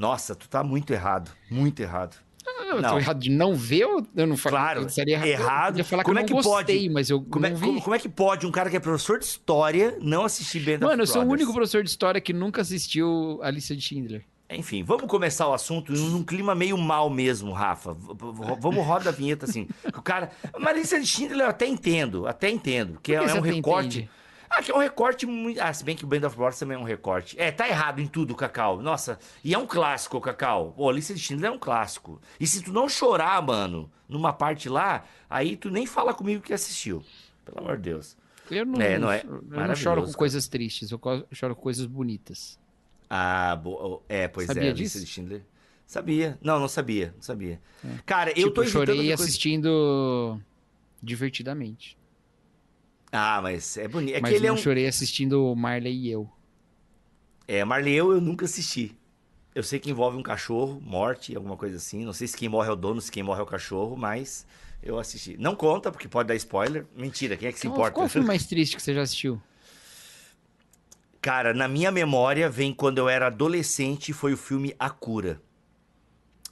Nossa, tu tá muito errado. Muito errado. Eu Não. tô errado de não ver ou eu não falo? Claro, eu seria errado. Eu ia falar Como que é eu que não pode? gostei, mas eu Como é, como- como é que pode um cara que é professor de história não assistir Band Mano, eu sou o único professor de história que nunca assistiu a lista de Schindler. Enfim, vamos começar o assunto num clima meio mal mesmo, Rafa. Vamos roda a vinheta assim. O cara. Mas lista de Schindler eu até entendo, até entendo. Que é, é um recorte. entende? Ah, que é um recorte muito. Ah, se bem que o Band of Brothers também é um recorte. É, tá errado em tudo, Cacau. Nossa, e é um clássico, Cacau. Pô, a lista de Schindler é um clássico. E se tu não chorar, mano, numa parte lá, aí tu nem fala comigo que assistiu. Pelo amor de Deus. Eu não, É, não é? eu não choro com cara. coisas tristes, eu choro com coisas bonitas. Ah, bo... é, pois Sabia é, a lista disso? de Schindler. Sabia. Não, não sabia, não sabia. Cara, eu tipo, tô evitando chorei de coisa- assistindo divertidamente. Ah, mas é bonito. É mas que ele é não um. chorei assistindo Marley e eu. É, Marley eu, eu nunca assisti. Eu sei que envolve um cachorro, morte, alguma coisa assim. Não sei se quem morre é o dono, se quem morre é o cachorro, mas eu assisti. Não conta, porque pode dar spoiler. Mentira, quem é que se importa? qual o filme mais triste que você já assistiu? Cara, na minha memória vem quando eu era adolescente, foi o filme A Cura.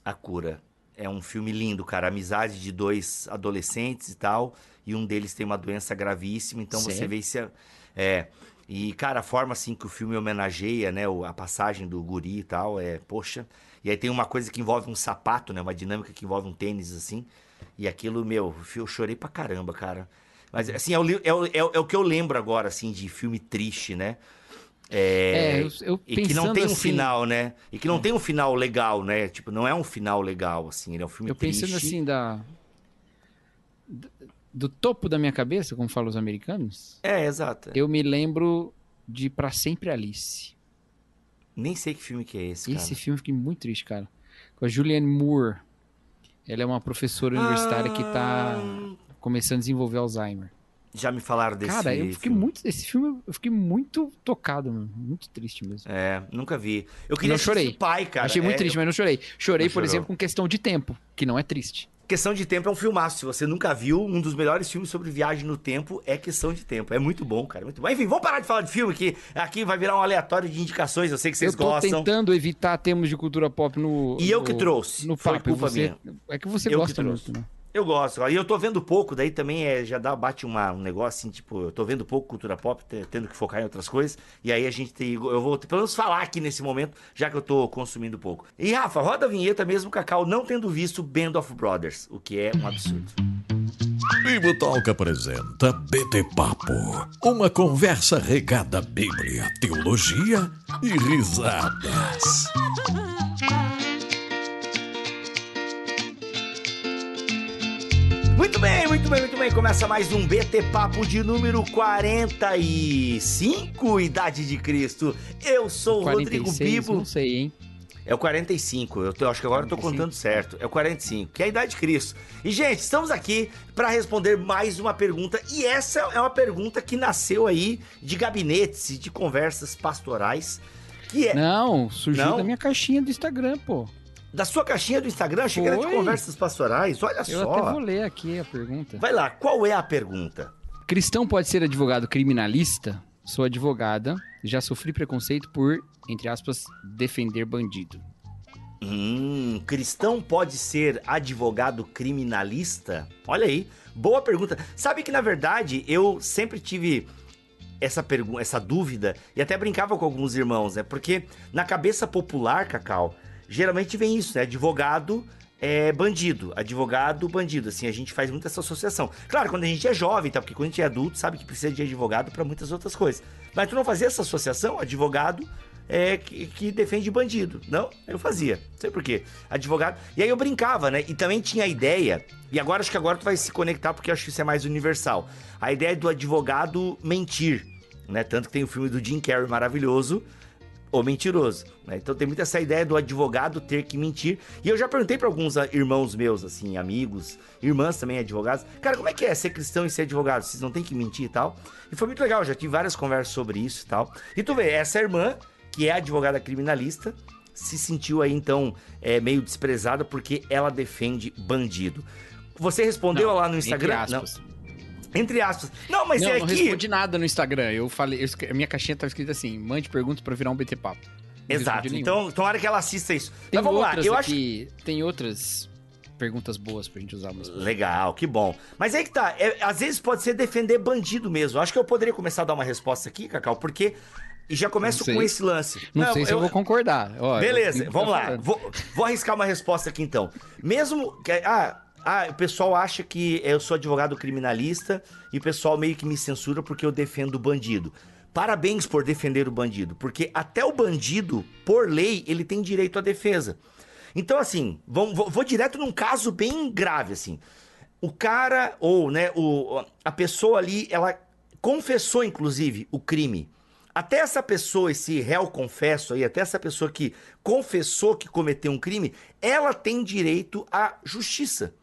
A Cura. É um filme lindo, cara. Amizade de dois adolescentes e tal. E um deles tem uma doença gravíssima, então você Sério? vê se. é- É. E, cara, a forma assim que o filme homenageia, né? A passagem do guri e tal, é, poxa. E aí tem uma coisa que envolve um sapato, né? Uma dinâmica que envolve um tênis, assim. E aquilo, meu, eu chorei pra caramba, cara. Mas, assim, é o, é o, é o- é o que eu lembro agora, assim, de filme triste, né? É, eu, eu E que não tem um assim, final, né? E que não tem um final legal, né? Tipo, não é um final legal, assim. Ele é um filme Eu triste. pensando assim da do- topo da minha cabeça, como falam os americanos, É, exato. eu me lembro de Pra Sempre Alice. Nem sei que filme que é esse, cara. Esse filme eu fiquei muito triste, cara. Com a Julianne Moore. Ela é uma professora universitária que tá Ah, começando a desenvolver Alzheimer. Já me falaram desse Cara, eu fiquei filme. muito. Esse filme eu fiquei muito tocado, mano. Muito triste mesmo. É, nunca vi. Eu queria Não chorei. Pai, cara. Achei muito É, triste, mas não chorei. Chorei, Não por chorou. exemplo, com questão de tempo, que não é triste. Questão de Tempo é um filmaço. Se você nunca viu, um dos melhores filmes sobre viagem no tempo é Questão de Tempo. É muito bom, cara. Muito bom. Enfim, vamos parar de falar de filme, que aqui vai virar um aleatório de indicações. Eu sei que vocês eu tô gostam. tentando evitar termos de cultura pop no. E eu no- que trouxe. No Foi papo. e culpa você, É que você Eu gosta muito, né? Eu gosto. E eu tô vendo pouco, daí também é, já dá, bate uma, um negócio assim, tipo, eu tô vendo pouco cultura pop, te- tendo que focar em outras coisas. E aí a gente tem. Eu vou pelo menos falar aqui nesse momento, já que eu tô consumindo pouco. E Rafa, roda a vinheta mesmo, Cacau, não tendo visto Band of Brothers, o que é um absurdo. Bibo Talk apresenta BT Papo. Uma conversa regada à Bíblia, teologia e risadas. Muito bem, muito bem, muito bem. Começa mais um BT Papo de número 45, Idade de Cristo. Eu sou o Rodrigo 46, Bibo. não sei, hein? É o 45, eu, tô- eu acho que agora eu tô 45? contando certo. É o 45, que é a idade de Cristo. E, gente, estamos aqui para responder mais uma pergunta. E essa é uma pergunta que nasceu aí de gabinetes e de conversas pastorais. Que é Não, surgiu Não? da minha caixinha do Instagram, pô. Da sua caixinha do Instagram, era de conversas pastorais. Olha Eu só. até vou ler aqui a pergunta. Vai lá, qual é a pergunta? Cristão pode ser advogado criminalista? Sou advogada, já sofri preconceito por, entre aspas, defender bandido. Hum, cristão pode ser advogado criminalista? Olha aí, boa pergunta. Sabe que na verdade eu sempre tive essa pergunta, essa dúvida e até brincava com alguns irmãos, né? Porque na cabeça popular, Cacau, geralmente vem isso, né? Advogado é bandido, advogado bandido, assim, a gente faz muito essa associação. Claro, quando a gente é jovem, tá? Porque quando a gente é adulto, sabe que precisa de advogado para muitas outras coisas. Mas tu não fazia essa associação, advogado é, que, que defende bandido. Não, eu fazia. Não sei por quê. Advogado. E aí eu brincava, né? E também tinha a ideia, e agora acho que agora tu vai se conectar porque eu acho que isso é mais universal. A ideia do advogado mentir, né? Tanto que tem o filme do Jim Carrey maravilhoso, ou mentiroso, né? Então tem muito essa ideia do advogado ter que mentir. E eu já perguntei pra alguns ah, irmãos meus, assim, amigos, irmãs também advogados, cara, como é que é ser cristão e ser advogado? Vocês não tem que mentir e tal? E foi muito legal, já tive várias conversas sobre isso e tal. E tu vê, essa irmã, que é advogada criminalista, se sentiu aí então é, meio desprezada porque ela defende bandido. Você respondeu Não, lá no Instagram? Não. Entre aspas. Não, mas não, é não que. respondi nada no Instagram. Eu falei, eu minha caixinha tava escrita assim: mande perguntas pra virar um BT Papo. Exato. Então, tomara que ela assista isso. Tem Mas vamos lá, eu aqui, acho. Tem outras perguntas boas pra gente usar. Mas... Legal, que bom. Mas aí que tá, é, às vezes pode ser defender bandido mesmo. Acho que eu poderia começar a dar uma resposta aqui, Cacau, porque e já começo com esse lance. Não, não sei se eu, vou concordar. Ó, beleza, vamos lá. Vou, vou, arriscar uma resposta aqui então. Mesmo que. Ah, ah, o pessoal acha que eu sou advogado criminalista e o pessoal meio que me censura porque eu defendo o bandido. Parabéns por defender o bandido, porque até o bandido, por lei, ele tem direito à defesa. Então, assim, vou, vou, vou direto num caso bem grave, assim. O cara, ou, né, o, a pessoa ali, ela confessou, inclusive, o crime. Até essa pessoa, esse réu confesso aí, até essa pessoa que confessou que cometeu um crime, ela tem direito à justiça.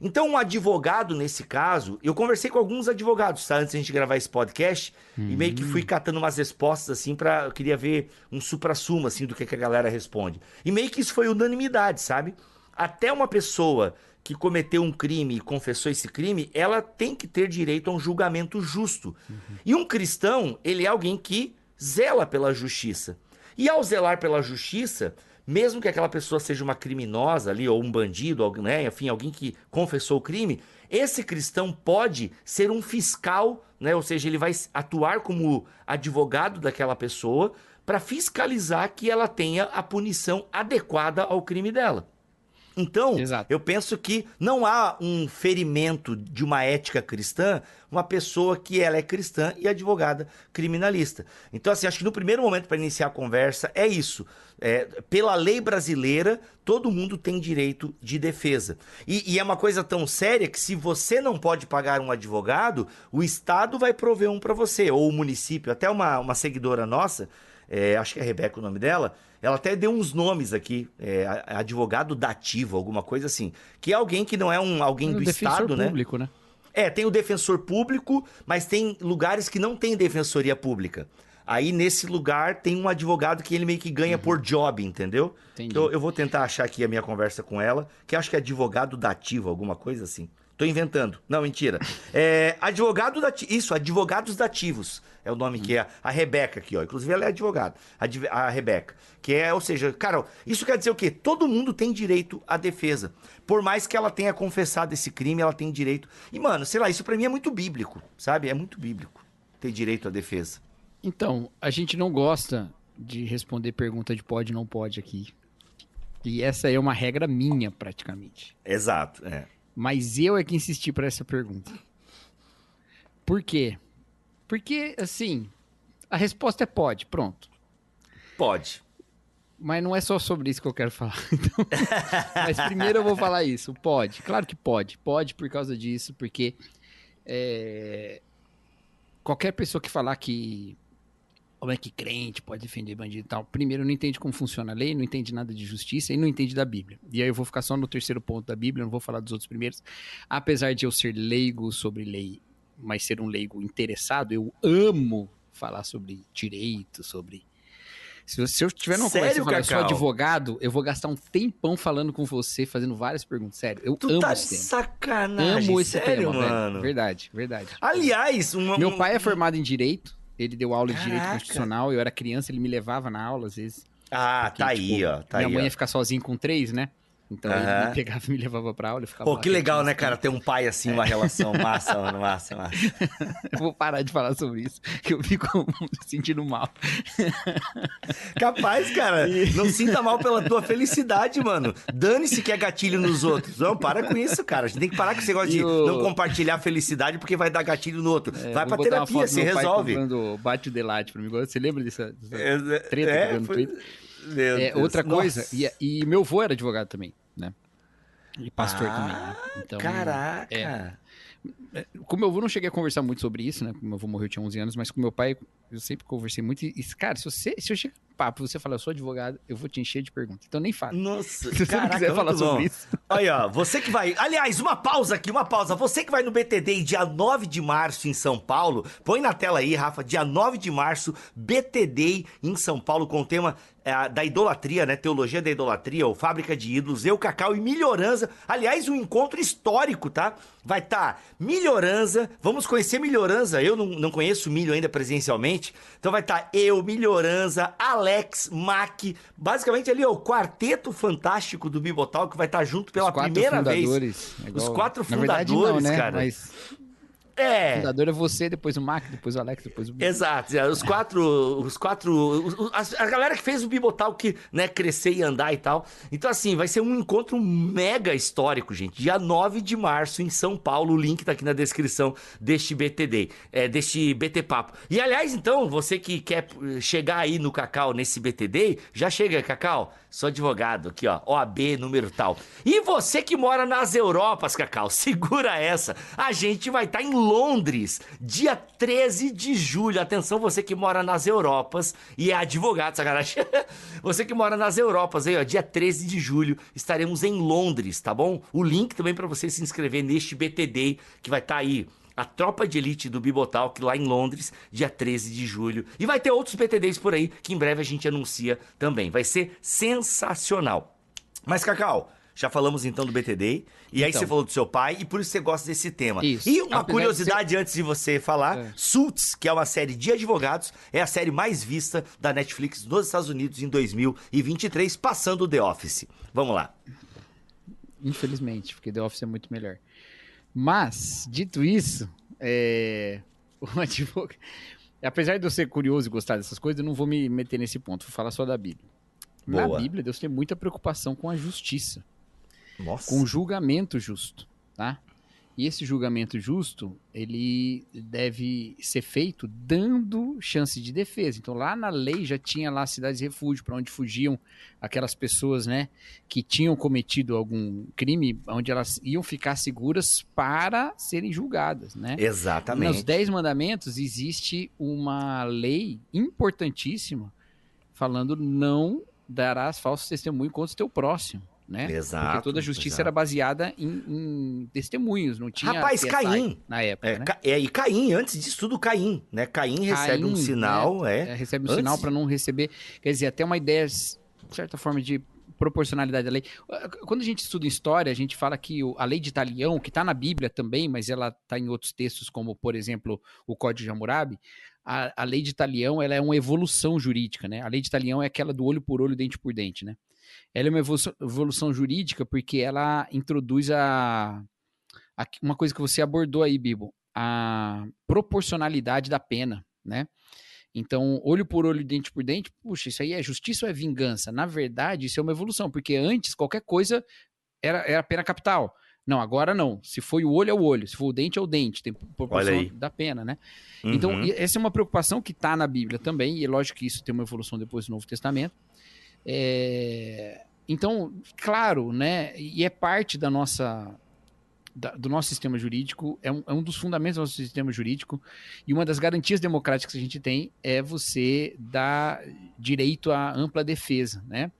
Então, um advogado, nesse caso, eu conversei com alguns advogados, tá? Antes da gente gravar esse podcast, uhum. e meio que fui catando umas respostas, assim, para Eu queria ver um supra-sumo, assim, do que, que a galera responde. E meio que isso foi unanimidade, sabe? Até uma pessoa que cometeu um crime e confessou esse crime, ela tem que ter direito a um julgamento justo. Uhum. E um cristão, ele é alguém que zela pela justiça. E ao zelar pela justiça, mesmo que aquela pessoa seja uma criminosa ali, ou um bandido, né, enfim, alguém que confessou o crime, esse cristão pode ser um fiscal, né, ou seja, ele vai atuar como advogado daquela pessoa para fiscalizar que ela tenha a punição adequada ao crime dela. Então, Exato. eu penso que não há um ferimento de uma ética cristã, uma pessoa que ela é cristã e advogada criminalista. Então, assim, acho que no primeiro momento para iniciar a conversa é isso. É, pela lei brasileira, todo mundo tem direito de defesa. E, e, é uma coisa tão séria que se você não pode pagar um advogado, o Estado vai prover um para você, ou o município. Até uma, uma seguidora nossa, é, acho que é Rebeca o nome dela, ela até deu uns nomes aqui, é, advogado dativo, alguma coisa assim. Que é alguém que não é um alguém do Estado, né? público, né? É, tem o defensor público, mas tem lugares que não tem defensoria pública. Aí, nesse lugar, tem um advogado que ele meio que ganha uhum. por job, entendeu? Entendi. Então, eu vou tentar achar aqui a minha conversa com ela, que acho que é advogado dativo, alguma coisa assim. Tô inventando. Não, mentira. É, advogado dativo. Isso, advogados dativos. É o nome que é. A Rebeca aqui, ó. Inclusive, ela é advogada. A, a Rebeca. Que é, ou seja, cara, isso quer dizer o quê? Todo mundo tem direito à defesa. Por mais que ela tenha confessado esse crime, ela tem direito. E, mano, sei lá, isso pra mim é muito bíblico, sabe? É muito bíblico ter direito à defesa. Então, a gente não gosta de responder pergunta de pode não pode aqui. E essa é uma regra minha, praticamente. Exato, é. Mas eu é que insisti para essa pergunta. Por quê? Porque, assim, a resposta é pode, pronto. Pode. Mas não é só sobre isso que eu quero falar. Então, mas primeiro eu vou falar isso. Pode. Claro que pode. Pode por causa disso, porque é, qualquer pessoa que falar que como é que crente pode defender bandido e tal. Primeiro, não entende como funciona a lei, não entende nada de justiça e não entende da Bíblia. E aí eu vou ficar só no terceiro ponto da Bíblia, não vou falar dos outros primeiros. Apesar de eu ser leigo sobre lei, mas ser um leigo interessado, eu amo falar sobre direito, sobre. Se, eu, tiver numa Sério, conversa e falar, eu sou advogado, eu vou gastar um tempão falando com você, fazendo várias perguntas. Sério, eu tu amo tá esse tema. sacanagem, amo esse sério, tema, mano. Velho. Verdade, verdade. Aliás, uma, meu pai é formado em direito. Ele deu aula de direito constitucional, eu era criança, ele me levava na aula às vezes. Ah, porque, tá tipo, aí, ó. Tá minha aí, mãe ó. ia ficar sozinha com três, né? Então uhum. ele me pegava e me levava pra aula e ficava Pô, que legal, né, cara? Ter um pai assim, uma é. relação massa, mano, massa, massa. eu vou parar de falar sobre isso, que eu fico sentindo mal. Capaz, cara. Não sinta mal pela tua felicidade, mano. Dane-se que é gatilho nos outros. Não, para com isso, cara. A gente tem que parar com esse negócio de o... não compartilhar felicidade porque vai dar gatilho no outro. É, vai pra terapia, se resolve. Quando bate o delate pra mim. Você lembra dessa, dessa é, treta é, que no foi... Twitter? É, outra coisa, e, e, meu avô era advogado também, né? E pastor ah, também. Né? Então, caraca! É, é, com meu avô não cheguei a conversar muito sobre isso, né? Meu avô morreu tinha 11 anos, mas com meu pai eu sempre conversei muito. E, cara, se, você, se eu chegar papo você fala, eu sou advogado, eu vou te encher de perguntas. Então nem fala. Nossa, se você caraca, não quiser falar bom. sobre isso. Aí, ó, você que vai. Aliás, uma pausa aqui, uma pausa. Você que vai no BTD dia 9 de março em São Paulo, põe na tela aí, Rafa, dia 9 de março, BTD em São Paulo, com o tema é, da idolatria, né? Teologia da idolatria, ou Fábrica de Ídolos, Eu, Cacau e Melhorança. Aliás, um encontro histórico, tá? Vai estar tá Melhorança, vamos conhecer Melhorança. Eu não, não conheço Milho ainda presencialmente. Então vai estar tá eu, Melhorança, Alex Alex, Mac, basicamente ali ó, o quarteto fantástico do Bibotal que vai estar junto pela Os quatro primeira vez. fundadores, é Os quatro Na verdade, fundadores, não, né? cara. Mas o É. fundador é você, depois o Mac, depois o Alex, depois o... Exato, é, os quatro, os quatro, os- a galera que fez o Bibotal que, né, crescer e andar e tal. Então assim, vai ser um encontro mega histórico, gente. Dia 9 de março em São Paulo, o link tá aqui na descrição deste BTD, é, deste BT Papo. E aliás, então, você que quer eh, chegar aí no Cacau nesse BTD, já chega, Cacau. Sou advogado aqui, ó, OAB número tal. E você que mora nas Europas, Cacau, segura essa. A gente vai estar em Londres, dia 13 de julho. Atenção, você que mora nas Europas e é advogado, sacanagem. Você que mora nas Europas aí, ó, dia 13 de julho, estaremos em Londres, tá bom? O link também para você se inscrever neste BTD que vai estar aí. A tropa de elite do Bibotalk lá em Londres, dia 13 de julho. E vai ter outros BTDs por aí que em breve a gente anuncia também. Vai ser sensacional. Mas, Cacau, já falamos então do BTD. E aí Então. você falou do seu pai e por isso você gosta desse tema. Isso. E uma Apesar de curiosidade antes de você falar: É. Suits, que é uma série de advogados, é a série mais vista da Netflix nos Estados Unidos em 2023, passando o The Office. Vamos lá. Infelizmente, porque The Office é muito melhor. Mas, dito isso, é... o advogado... apesar de eu ser curioso e gostar dessas coisas, eu não vou me meter nesse ponto, vou falar só da Bíblia. Na Boa. Bíblia, Deus tem muita preocupação com a justiça, Nossa. com julgamento justo, tá? E esse julgamento justo, ele deve ser feito dando chance de defesa. Então, lá na lei já tinha lá cidades de refúgio, para onde fugiam aquelas pessoas, né, que tinham cometido algum crime, onde elas iam ficar seguras para serem julgadas, né? Exatamente. Nos Dez Mandamentos existe uma lei importantíssima falando não darás falso testemunho contra o teu próximo, né? Exato. Porque toda a justiça exato. era baseada em, em testemunhos, não tinha Rapaz, CSI Caim. na época, É, né? É, e Caim, antes disso tudo, Caim, né? Caim recebe um Caim, sinal, né, é. é, recebe um Antes- sinal para não receber. Quer dizer, até uma ideia, de certa forma, de proporcionalidade da lei. Quando a gente estuda história, a gente fala que a lei de Italião, que está na Bíblia também, mas ela está em outros textos, como, por exemplo, o Código de Hammurabi, a, a lei de Italião ela é uma evolução jurídica, né? A lei de Italião é aquela do olho por olho, dente por dente, né? Ela é uma evolução, evolução jurídica porque ela introduz a, a- uma coisa que você abordou aí, Bibo, a proporcionalidade da pena, né? Então, olho por olho, dente por dente, puxa, isso aí é justiça ou é vingança? Na verdade, isso é uma evolução, porque antes qualquer coisa era, era pena capital. Não, agora não. Se foi o olho, é o olho. Se for o dente, é o dente. Tem proporção da pena, né? Então, Uhum. e- essa é uma preocupação que está na Bíblia também, e é lógico que isso tem uma evolução depois do Novo Testamento. É, Então, claro, né? E é parte da nossa. da- do nosso sistema jurídico, é um, é um dos fundamentos do nosso sistema jurídico, e uma das garantias democráticas que a gente tem é você dar direito à ampla defesa, né?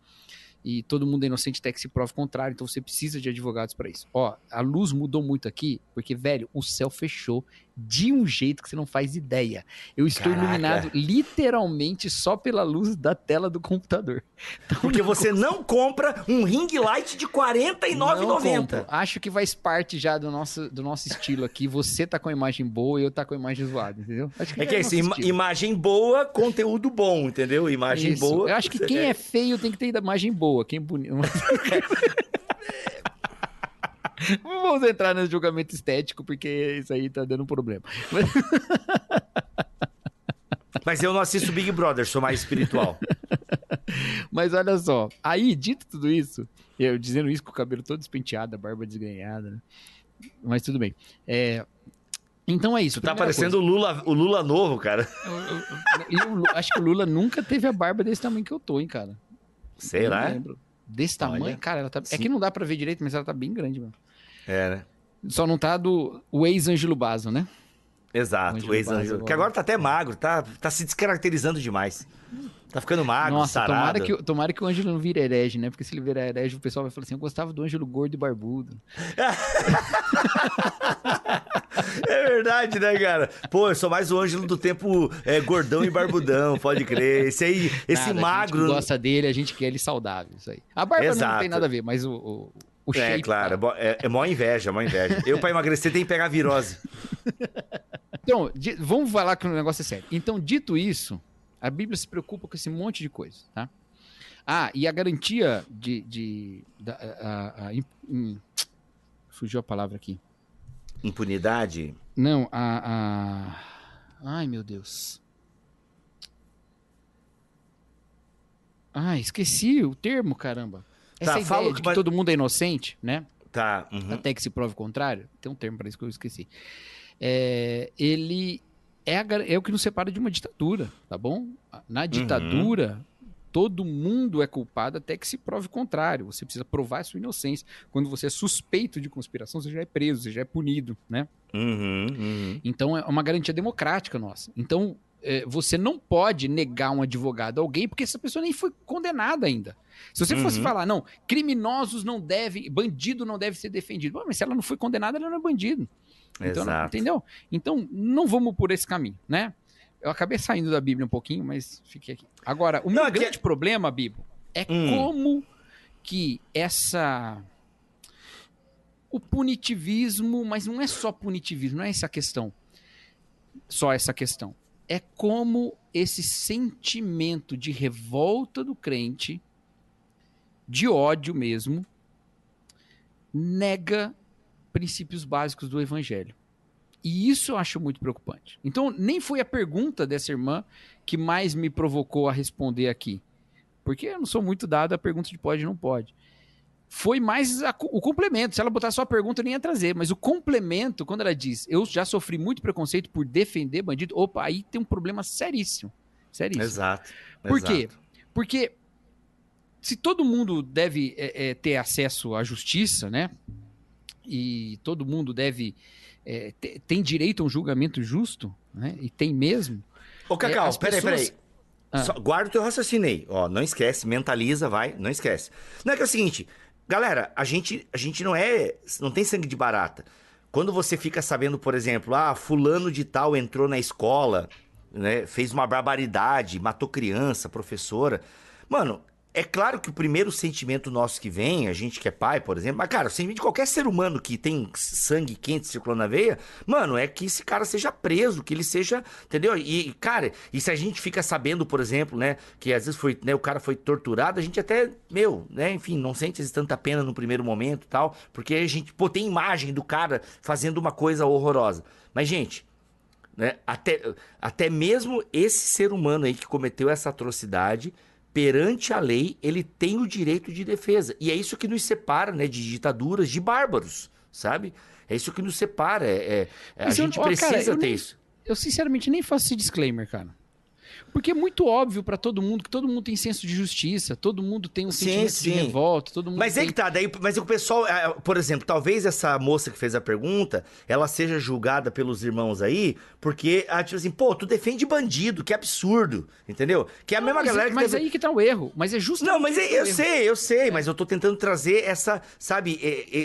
E todo mundo é inocente até que se prove o contrário, então você precisa de advogados para isso. Ó, a luz mudou muito aqui, porque, velho, o céu fechou de um jeito que você não faz ideia. Eu estou Caraca. iluminado literalmente só pela luz da tela do computador. Então, Porque você não compra um ring light de R$ não compro. 49,90. Acho que faz parte já do nosso, do nosso estilo aqui. Você tá com a imagem boa e eu tá com a imagem zoada, entendeu? Acho É que é isso, estilo. imagem boa, conteúdo bom, entendeu? Imagem Isso. boa. Eu acho que quem é feio tem que ter imagem boa. Quem é bonito. Não vamos entrar nesse julgamento estético, porque isso aí tá dando problema. Mas- Mas eu não assisto Big Brother, sou mais espiritual. Mas olha só, aí, dito tudo isso, eu dizendo isso com o cabelo todo despenteado, a barba desganhada, né? Mas tudo bem. É, Então é isso. Tu tá parecendo o Lula, o Lula novo, cara. Eu- eu- e o Lu- acho que o Lula nunca teve a barba desse tamanho que eu tô, hein, cara. Sei Eu lá. não lembro. Desse tamanho, Olha. cara, ela tá. É que não dá pra ver direito, mas ela tá bem grande, mano. É, né? Só não tá do o ex-Ângelo Basso, né? Exato, o ex-Ângelo. Que agora tá até magro, tá, tá se descaracterizando demais. Tá ficando magro, Nossa, sarado. tomara que, o- tomara que o Ângelo não vire herege, né? Porque se ele virar herege, o pessoal vai falar assim: eu gostava do Ângelo gordo e barbudo. É verdade, né, cara? Pô, eu sou mais o Ângelo do tempo é, gordão e barbudão, pode crer. Esse aí, esse Nada, A magro. gente gosta dele, a gente quer ele saudável, isso aí. A barba não Exato. tem nada a ver, mas o, o, o É, shape. claro, é, tá. é, é mó inveja, mó inveja. Eu, pra emagrecer, tenho que pegar virose. Então, di- vamos falar que o negócio é sério. Então, dito isso, A Bíblia se preocupa com esse monte de coisa, tá? Ah, e a garantia de. de da, a, a, a, fugiu a palavra aqui. Impunidade? Não, a. a ai, meu Deus. Ah, esqueci o termo, caramba. Essa tá, ideia de que mas... todo mundo é inocente, né? Tá. Uhum. Até que se prove o contrário. Tem um termo para isso que eu esqueci. É, ele é, a, é, o que nos separa de uma ditadura, tá bom? Na uhum. ditadura, uhum. todo mundo é culpado até que se prove o contrário. Você precisa provar a sua inocência. Quando você é suspeito de conspiração, você já é preso, você já é punido, né? Uhum, uhum. Então é uma garantia democrática nossa. Então é, você não pode negar um advogado a alguém porque essa pessoa nem foi condenada ainda. Se você fosse uhum. falar, não, criminosos não devem, bandido não deve ser defendido. mas se ela não foi condenada, ela não é bandido. Então, Exato. entendeu? Então, não vamos por esse caminho, né? Eu acabei saindo da Bíblia um pouquinho, mas fiquei aqui. Agora, o não, meu grande que... problema, Bibo, é hum. como que essa o punitivismo, mas não é só punitivismo, não é essa questão. Só essa questão. É como esse sentimento de revolta do crente, de ódio mesmo, nega princípios básicos do evangelho. E isso eu acho muito preocupante. Então, nem foi a pergunta dessa irmã que mais me provocou a responder aqui. Porque eu não sou muito dado a pergunta de pode e não pode foi mais a, o complemento. Se ela botar só a pergunta, eu nem ia trazer. Mas o complemento, quando ela diz, eu já sofri muito preconceito por defender bandido, opa, aí tem um problema seríssimo. Seríssimo. Exato. Por exato. quê? Porque se todo mundo deve é, é, ter acesso à justiça, né? E todo mundo deve. É, tem direito a um julgamento justo, né? E tem mesmo. Ô, Cacau, é, peraí, pessoas... peraí. Ah. Só, guarda o teu raciocínio aí. Ó, não esquece, mentaliza, vai, não esquece. Não é que é o seguinte, Galera, a gente, a gente não é. Não tem sangue de barata. Quando você fica sabendo, por exemplo, ah, fulano de tal entrou na escola, né, fez uma barbaridade, matou criança, professora. Mano, é claro que o primeiro sentimento nosso que vem, a gente que é pai, por exemplo, mas, cara, o sentimento de qualquer ser humano que tem sangue quente circulando na veia, mano, é que esse cara seja preso, que ele seja, entendeu? E, cara, e se a gente fica sabendo, por exemplo, né, que às vezes foi, né, o cara foi torturado, a gente até, meu, né, enfim, não sente tanta pena no primeiro momento e tal, porque a gente, pô, tem imagem do cara fazendo uma coisa horrorosa. Mas, gente, né, até, até mesmo esse ser humano aí que cometeu essa atrocidade perante a lei, ele tem o direito de defesa. E é isso que nos separa né, de ditaduras, de bárbaros, sabe? É isso que nos separa. É, é, a gente eu, precisa cara, ter nem, isso. Eu, sinceramente, nem faço esse disclaimer, cara. Porque é muito óbvio para todo mundo que todo mundo tem senso de justiça, todo mundo tem um sim, sentimento sim. de revolta, todo mundo Mas tem... é que tá, daí, mas o pessoal, é, por exemplo, talvez essa moça que fez a pergunta, ela seja julgada pelos irmãos aí, porque, ah, tipo assim, pô, tu defende bandido, que absurdo, entendeu? Que é a Não, mesma mas, galera que Mas deve... aí que tá o erro, mas é justamente Não, mas é, eu sei, eu sei, é. mas eu tô tentando trazer essa, sabe,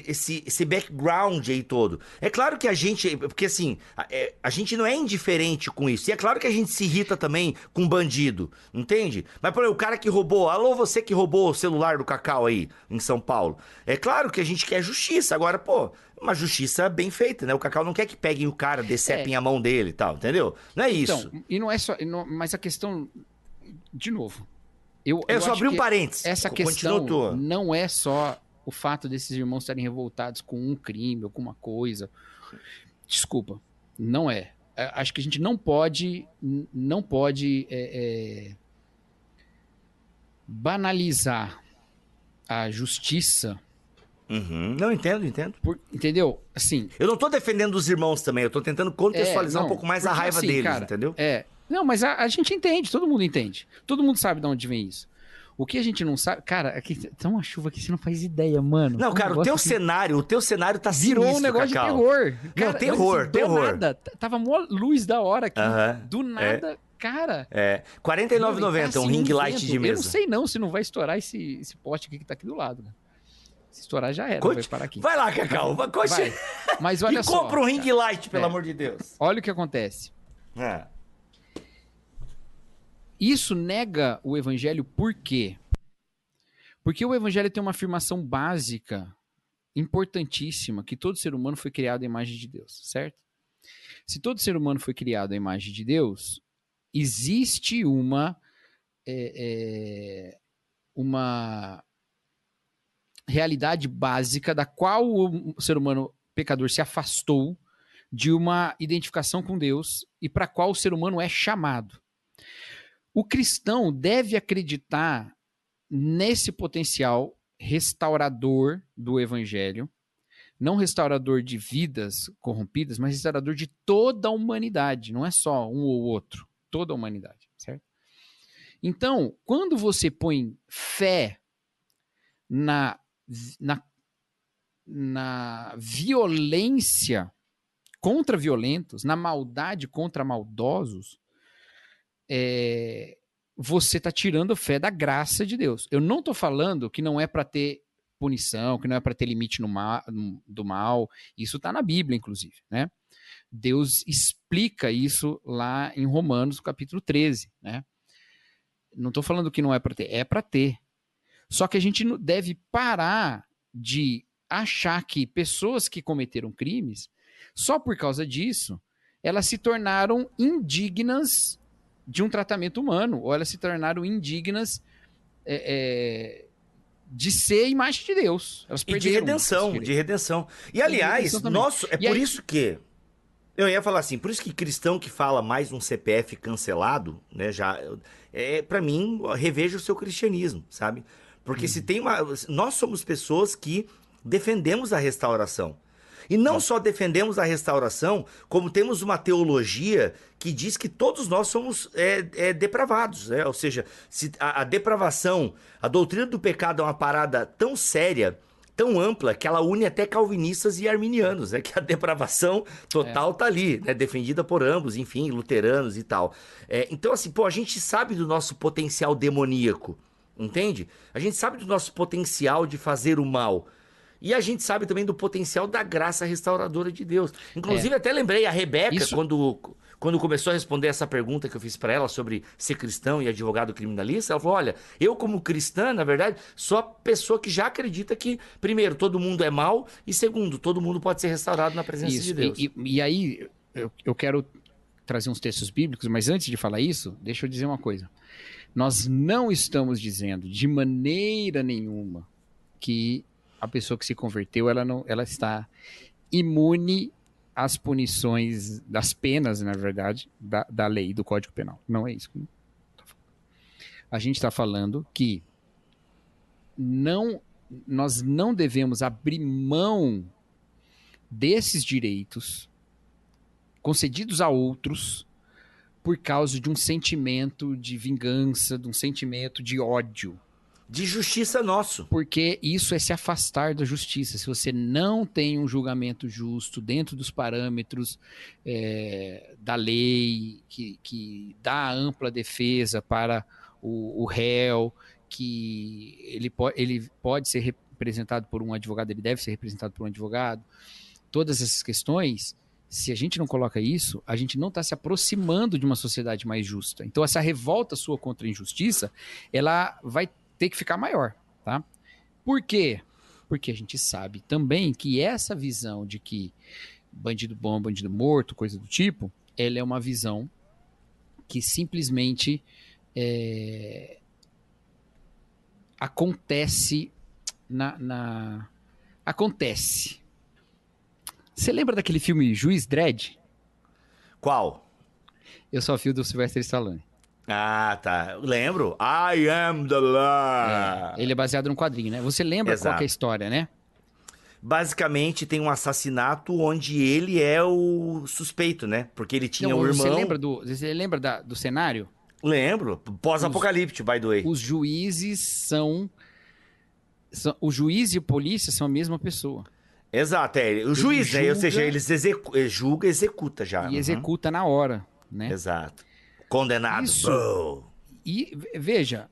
esse, esse background aí todo. É claro que a gente, porque assim, a, é, a gente não é indiferente com isso, e é claro que a gente se irrita também com bandido, entende? Mas, por exemplo, o cara que roubou, alô, você que roubou o celular do Cacau aí, em São Paulo. É claro que a gente quer justiça. Agora, pô, uma justiça bem feita, né? O Cacau não quer que peguem o cara, decepem é. a mão dele e tal, entendeu? Não é então, isso. Então, e não é só. Não, mas a questão. De novo. Eu, eu, eu só abri um parênteses. Essa questão não é só o fato desses irmãos estarem revoltados com um crime ou com uma coisa. Desculpa, não é. É, acho que a gente não pode, não pode é, é, banalizar a justiça. Uhum. Não, entendo, entendo. Por, entendeu? Assim. Eu não estou defendendo os irmãos também, eu estou tentando contextualizar é, não, um pouco mais a raiva assim, deles, cara, entendeu? É. Não, mas a, a, gente entende, todo mundo entende. Todo mundo sabe de onde vem isso. O que a gente não sabe. Cara, aqui tá uma chuva que você não faz ideia, mano. Não, cara, o teu cenário, o teu cenário tá Virou sinistro, um negócio Cacau. de terror. Cara, não, terror, assim, terror. Nada, tava mó luz da hora aqui. Uh -huh. Do nada. É. Cara. É. R$49,90, um ring light de mesa. Eu não sei não se não vai estourar esse, esse poste aqui que tá aqui do lado, né? Se estourar já era, Conte... vai parar aqui. Vai lá, Cacau. Vai. Vai. Mas olha e só. compra um ring light, pelo é. amor de Deus. Olha o que acontece. É. Isso nega o evangelho por quê? Porque o evangelho tem uma afirmação básica, importantíssima, que todo ser humano foi criado à imagem de Deus, certo? Se todo ser humano foi criado à imagem de Deus, existe uma é, é, uma realidade básica da qual o ser humano pecador se afastou de uma identificação com Deus e para qual o ser humano é chamado. O cristão deve acreditar nesse potencial restaurador do evangelho, não restaurador de vidas corrompidas, mas restaurador de toda a humanidade, não é só um ou outro, toda a humanidade, certo? Então, quando você põe fé na, na, na violência contra violentos, na maldade contra maldosos, é, você está tirando fé da graça de Deus. Eu não estou falando que não é para ter punição, que não é para ter limite no mal, do mal. Isso está na Bíblia, inclusive, né? Deus explica isso lá em Romanos, capítulo 13, né? Não estou falando que não é para ter, é para ter. Só que a gente deve parar de achar que pessoas que cometeram crimes, só por causa disso, elas se tornaram indignas de um tratamento humano, ou elas se tornaram indignas é, é, de ser imagem de Deus. Elas e de redenção, de redenção. E aliás, nosso, é e por aí... isso que eu ia falar assim, por isso que cristão que fala mais um CPF cancelado, né, já é para mim reveja o seu cristianismo, sabe? Porque se uhum. tem uma nós somos pessoas que defendemos a restauração. E não só defendemos a restauração, como temos uma teologia que diz que todos nós somos é, é, depravados. Né? Ou seja, se a, a depravação, a doutrina do pecado é uma parada tão séria tão ampla que ela une até calvinistas e arminianos, né? Que a depravação total é. tá ali, né? Defendida por ambos, enfim, luteranos e tal. É, então, assim, pô, a gente sabe do nosso potencial demoníaco, entende? A gente sabe do nosso potencial de fazer o mal. E a gente sabe também do potencial da graça restauradora de Deus. Inclusive, é. até lembrei a Rebeca, Isso... quando, quando começou a responder essa pergunta que eu fiz para ela sobre ser cristão e advogado criminalista, ela falou: olha, eu, como cristã, na verdade, sou a pessoa que já acredita que, primeiro, todo mundo é mal, e segundo, todo mundo pode ser restaurado na presença Isso. de Deus. E, e, e aí, eu, eu quero trazer uns textos bíblicos, mas antes de falar isso, deixa eu dizer uma coisa. Nós não estamos dizendo de maneira nenhuma que a pessoa que se converteu, ela não, ela está imune às punições, das penas, na verdade, da, da lei, do Código Penal. Não é isso. A gente está falando que não, nós não devemos abrir mão desses direitos concedidos a outros por causa de um sentimento de vingança, de um sentimento de ódio de justiça nosso. Porque isso é se afastar da justiça. Se você não tem um julgamento justo dentro dos parâmetros é, da lei, que, que dá ampla defesa para o, o réu, que ele, po ele pode ser representado por um advogado, ele deve ser representado por um advogado, todas essas questões. Se a gente não coloca isso, a gente não está se aproximando de uma sociedade mais justa. Então, essa revolta sua contra a injustiça, ela vai ter que ficar maior, tá? Por quê? Porque a gente sabe também que essa visão de que bandido bom, bandido morto, coisa do tipo, ela é uma visão que simplesmente é, acontece na, na, acontece. Você lembra daquele filme Juiz Dredd? Qual? Eu só vi o do Sylvester Stallone. Ah, tá. Lembro. I am the law. É, ele é baseado num quadrinho, né? Você lembra Exato. qual é a história, né? Basicamente tem um assassinato onde ele é o suspeito, né? Porque ele tinha o um irmão. Você lembra do, você lembra da, do cenário? Lembro. Pós-apocalíptico, by the way. Os juízes são, são. O juiz e a polícia são a mesma pessoa. Exato, é. O ele juiz, julga, né? Ou seja, eles execu julga executa já. E uhum. executa na hora, né? Exato. Condenado. Isso. E veja,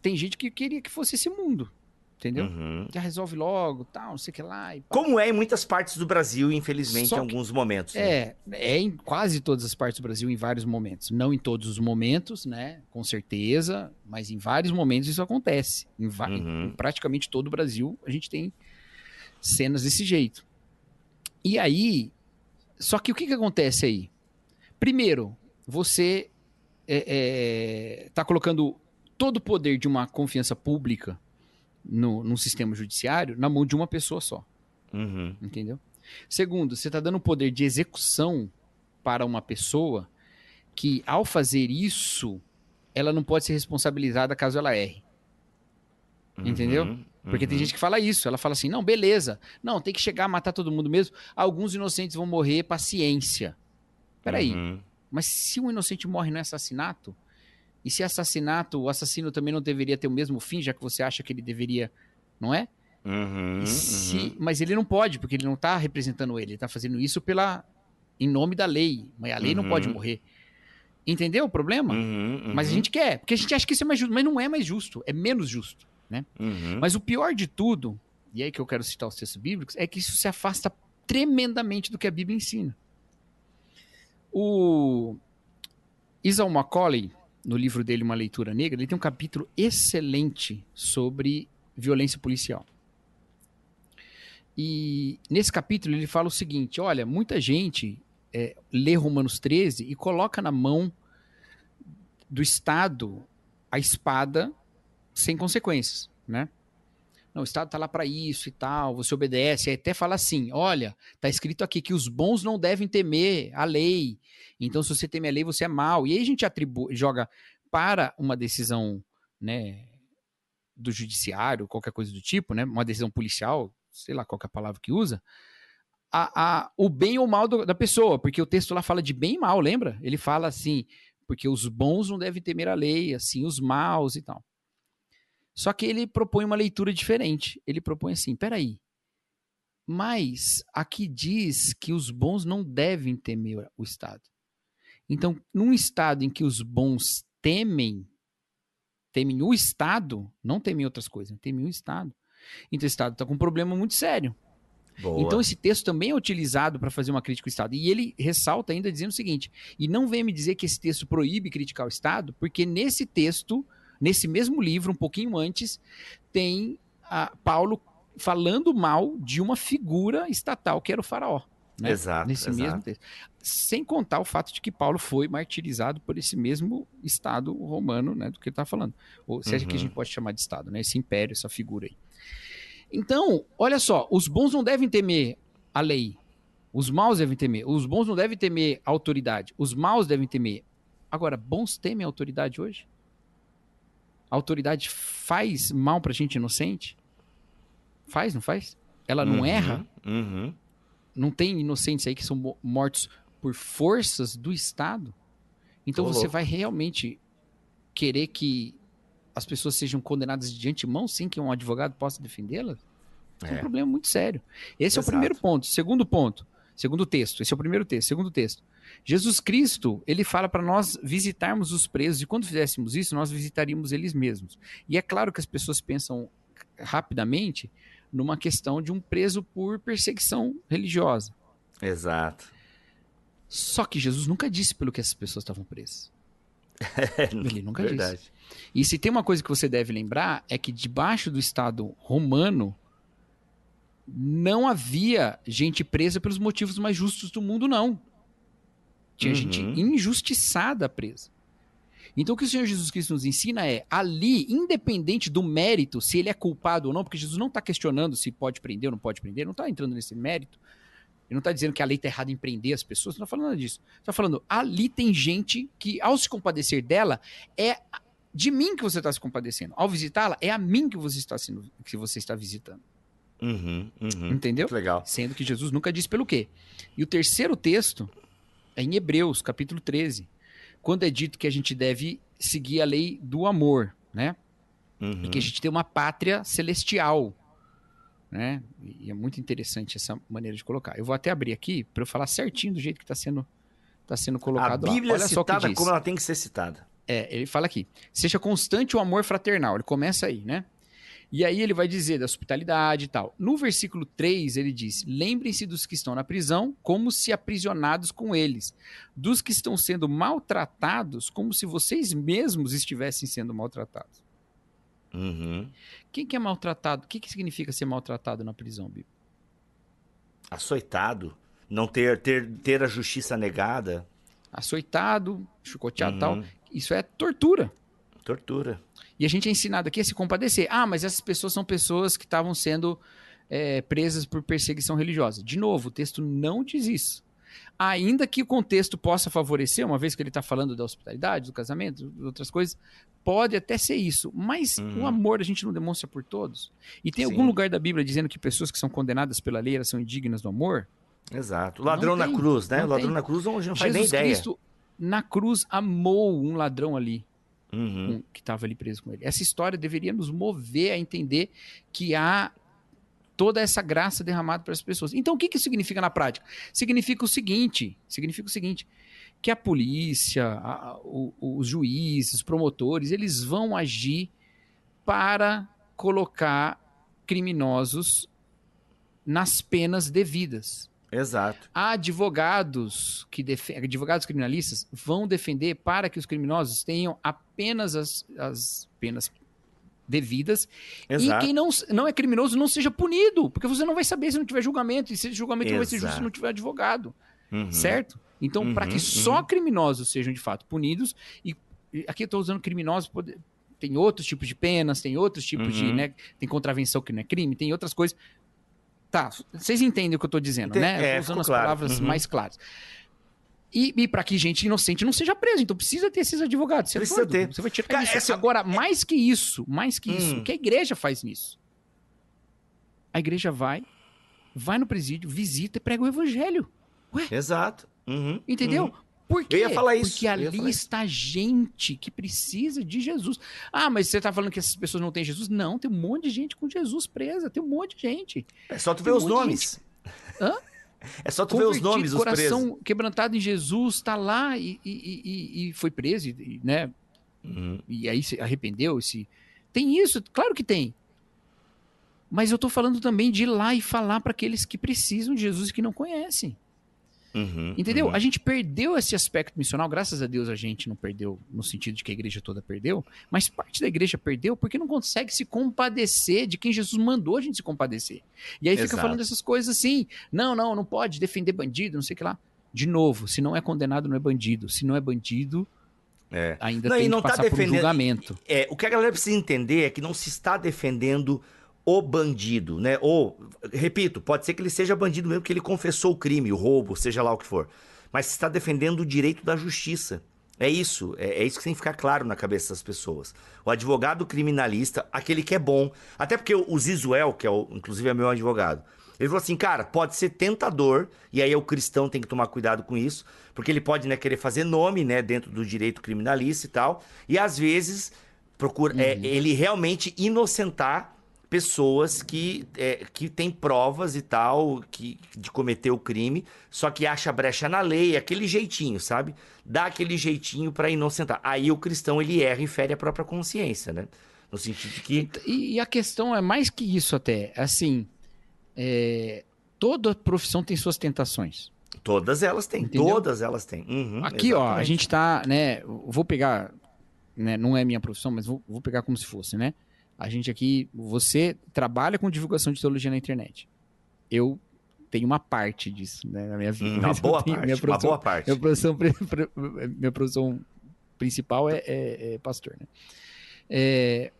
tem gente que queria que fosse esse mundo. Entendeu? Uhum. Já resolve logo, tal, não sei o que lá. Como é em muitas partes do Brasil, infelizmente, Só em alguns momentos. Né? É, é em quase todas as partes do Brasil, em vários momentos. Não em todos os momentos, né? Com certeza, mas em vários momentos isso acontece. Em, uhum. em praticamente todo o Brasil, a gente tem cenas desse jeito. E aí, só que o que, que acontece aí? Primeiro, você está é, é, tá colocando todo o poder de uma confiança pública no, no sistema judiciário na mão de uma pessoa só. Uhum. Entendeu? Segundo, você está dando poder de execução para uma pessoa que, ao fazer isso, ela não pode ser responsabilizada caso ela erre. Entendeu? Uhum. Porque tem Uhum. gente que fala isso. Ela fala assim: não, beleza. Não, tem que chegar a matar todo mundo mesmo. Alguns inocentes vão morrer, paciência. Peraí, Uhum. Mas se um inocente morre no assassinato, e se assassinato, o assassino também não deveria ter o mesmo fim, já que você acha que ele deveria, não é? Uhum. Se- Uhum. Mas ele não pode, porque ele não está representando ele, ele está fazendo isso pela em nome da lei. Mas a lei não Uhum. pode morrer. Entendeu o problema? Uhum. Mas a Uhum. gente quer, porque a gente acha que isso é mais justo, mas não é mais justo, é menos justo. Uhum. Mas o pior de tudo, e aí que eu quero citar os textos bíblicos, é que isso se afasta tremendamente do que a Bíblia ensina. O Isaac Macaulay, no livro dele Uma Leitura Negra, ele tem um capítulo excelente sobre violência policial. E nesse capítulo ele fala o seguinte: olha, muita gente é, lê Romanos 13 e coloca na mão do Estado a espada sem consequências, né? Não, o Estado tá lá para isso e tal, você obedece, aí até fala assim, olha, tá escrito aqui que os bons não devem temer a lei, então se você teme a lei, você é mau. E aí a gente atribui, joga para uma decisão, né, do judiciário, qualquer coisa do tipo, né, uma decisão policial, sei lá qual é a palavra que usa, a, a, o bem ou mal do- da pessoa, porque o texto lá fala de bem e mal, lembra? Ele fala assim, porque os bons não devem temer a lei, assim, os maus e tal. Só que ele propõe uma leitura diferente. Ele propõe assim: peraí, mas aqui diz que os bons não devem temer o Estado. Então, num Estado em que os bons temem, temem o Estado, não temem outras coisas, temem o Estado. Então, o Estado está com um problema muito sério. Boa. Então esse texto também é utilizado para fazer uma crítica ao Estado. E ele ressalta ainda dizendo o seguinte: e não vem me dizer que esse texto proíbe criticar o Estado, porque nesse texto, nesse mesmo livro, um pouquinho antes, tem a Paulo falando mal de uma figura estatal que era o faraó. né? Exato, Nesse exato. mesmo texto. Sem contar o fato de que Paulo foi martirizado por esse mesmo Estado romano, né, do que ele está falando. Ou seja, que a Uhum. gente pode chamar de Estado, né? Esse império, essa figura aí. Então, olha só, os bons não devem temer a lei. Os maus devem temer. Os bons não devem temer a autoridade. Os maus devem temer. Agora, bons temem a autoridade hoje? A autoridade faz mal pra gente inocente? Faz, não faz? Ela não Uhum, erra? Uhum. Não tem inocentes aí que são mo- mortos por forças do Estado? Então Ô, você louco. vai realmente querer que as pessoas sejam condenadas de antemão sem que um advogado possa defendê-las? É um É. problema muito sério. Esse é o Exato. primeiro ponto. Segundo ponto, segundo texto, esse é o primeiro texto. Segundo texto, Jesus Cristo, ele fala para nós visitarmos os presos e quando fizéssemos isso, nós visitaríamos eles mesmos. E é claro que as pessoas pensam rapidamente numa questão de um preso por perseguição religiosa. Exato. Só que Jesus nunca disse pelo que essas pessoas estavam presas. Ele nunca disse. Verdade. E se tem uma coisa que você deve lembrar é que debaixo do Estado romano não havia gente presa pelos motivos mais justos do mundo, não. Tinha Uhum. gente injustiçada presa. Então o que o Senhor Jesus Cristo nos ensina é, ali, independente do mérito, se ele é culpado ou não, porque Jesus não está questionando se pode prender ou não pode prender, não está entrando nesse mérito. Ele não está dizendo que a lei está errada em prender as pessoas, não está falando nada disso. Está falando, ali tem gente que, ao se compadecer dela, é de mim que você está se compadecendo. Ao visitá-la, é a mim que você está sendo, que você está visitando. Uhum, uhum. Entendeu? Legal. Sendo que Jesus nunca disse pelo quê. E o terceiro texto é em Hebreus, capítulo 13, quando é dito que a gente deve seguir a lei do amor, né? Uhum. E que a gente tem uma pátria celestial, né? E é muito interessante essa maneira de colocar. Eu vou até abrir aqui para eu falar certinho do jeito que está sendo tá sendo A colocado lá. Bíblia Olha só o que citada como ela tem que ser citada. É, ele fala aqui: seja constante o amor fraternal. Ele começa aí, né? E aí ele vai dizer da hospitalidade e tal. No versículo 3, ele diz: Lembrem-se dos que estão na prisão, como se aprisionados com eles, dos que estão sendo maltratados, como se vocês mesmos estivessem sendo maltratados. Uhum. Quem que é maltratado? O que, que significa ser maltratado na prisão, Bíblia? Açoitado. Não ter, ter, ter a justiça negada. Açoitado, chicoteado e tal. Uhum. Isso é tortura. Tortura. E a gente é ensinado aqui a se compadecer. Ah, mas essas pessoas são pessoas que estavam sendo é, presas por perseguição religiosa. De novo, o texto não diz isso. Ainda que o contexto possa favorecer, uma vez que ele está falando da hospitalidade, do casamento, de outras coisas, pode até ser isso. Mas Uhum. o amor a gente não demonstra por todos. E tem Sim. algum lugar da Bíblia dizendo que pessoas que são condenadas pela lei elas são indignas do amor? Exato. O ladrão Não na tem, cruz, né? não O ladrão tem. na cruz gente não faz nem ideia. Cristo, na cruz, amou um ladrão ali. Uhum. com- que estava ali preso com ele. Essa história deveria nos mover a entender que há toda essa graça derramada para as pessoas. Então, o que, que significa na prática? Significa o seguinte: significa o seguinte. Que a polícia, a- o- os juízes, os promotores, eles vão agir para colocar criminosos nas penas devidas Exato. advogados que defe- advogados criminalistas vão defender para que os criminosos tenham apenas as, as penas devidas Exato. e quem não, não é criminoso não seja punido, porque você não vai saber se não tiver julgamento e se julgamento não vai ser justo Exato. se não tiver advogado, Uhum. certo? Então, para Uhum, que só criminosos sejam de fato punidos e, aqui eu estou usando criminosos pode- tem outros tipos de penas, tem outros tipos de, Uhum. né, tem contravenção que não é crime, tem outras coisas. Tá, vocês entendem o que eu estou dizendo, né? É, usando as claro. palavras Uhum. mais claras. E, e para que gente inocente não seja presa, então precisa ter esses advogados. Você, é Precisa doido, ter. você vai tirar Cara, isso. essa- Agora, mais que isso, mais que isso, Hum. o que a igreja faz nisso? A igreja vai, vai no presídio, visita e prega o evangelho. Exato. Uhum. Entendeu? Uhum. Por quê? Eu ia falar isso, Porque ali está gente que precisa de Jesus. Ah, mas você está falando que essas pessoas não têm Jesus? Não, tem um monte de gente com Jesus presa, tem um monte de gente. É só tu Tem ver um os nomes. Hã? É só tu ver os nomes coração presos. quebrantado em Jesus, está lá e, e- e- e- e foi preso, né? Uhum. E aí se arrependeu, se tem isso, claro que tem. Mas eu tô falando também de ir lá e falar para aqueles que precisam de Jesus e que não conhecem. Uhum. Entendeu? Uhum. A gente perdeu esse aspecto missional, graças a Deus a gente não perdeu no sentido de que a igreja toda perdeu, mas parte da igreja perdeu porque não consegue se compadecer de quem Jesus mandou a gente se compadecer. E aí fica Exato. falando essas coisas assim: não, não, não pode defender bandido, não sei o que lá. De novo, se não é condenado, não é bandido. Se não é bandido, É. ainda Não, tem não que tá passar por um defendendo- julgamento. É, o que a galera precisa entender é que não se está defendendo o bandido, né? Ou, repito, pode ser que ele seja bandido mesmo, que ele confessou o crime, o roubo, seja lá o que for. Mas se está defendendo o direito da justiça. É isso, é, é isso que tem que ficar claro na cabeça das pessoas. O advogado criminalista, aquele que é bom. Até porque o Zisuel, que é o, inclusive é meu advogado, ele falou assim, cara, pode ser tentador, e aí o cristão tem que tomar cuidado com isso, porque ele pode né, querer fazer nome né, dentro do direito criminalista e tal, e às vezes procura é, ele realmente inocentar pessoas que, é, que têm provas e tal que, de cometer o crime, só que acha brecha na lei, aquele jeitinho, sabe? Dá aquele jeitinho pra inocentar. Aí o cristão ele erra e fere a própria consciência, né? No sentido de que E, e a questão é mais que isso até. Assim, é, toda profissão tem suas tentações. todas elas têm, Entendeu? todas elas têm. Uhum, Aqui, ó, a exatamente. gente tá, né? Vou pegar, né? Não é minha profissão, mas vou, vou pegar como se fosse, né? A gente aqui, você trabalha com divulgação de teologia na internet. Eu tenho uma parte disso, né, na minha vida. Uma boa tenho- parte, minha uma boa parte. Minha profissão, pri- minha profissão principal é, é- é pastor, né? É,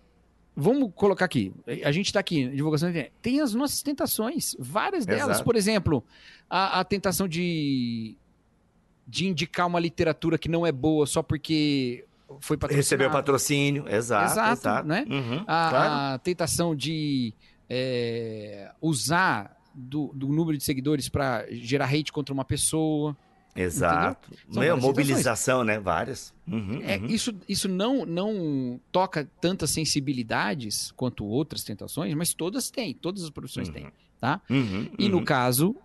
vamos colocar aqui. A gente está aqui, divulgação da internet. Tem as nossas tentações, várias delas. Exato. Por exemplo, a, a tentação de, de indicar uma literatura que não é boa só porque foi. Recebeu patrocínio, exato, Exato, exato. né? Uhum, a, claro. a tentação de é, usar do, do número de seguidores para gerar hate contra uma pessoa. Exato. Meu, várias mobilização, né? Várias. Uhum, É, uhum. isso isso não, não toca tantas sensibilidades quanto outras tentações, mas todas têm, todas as profissões Uhum. têm, tá? Uhum, E no uhum. caso,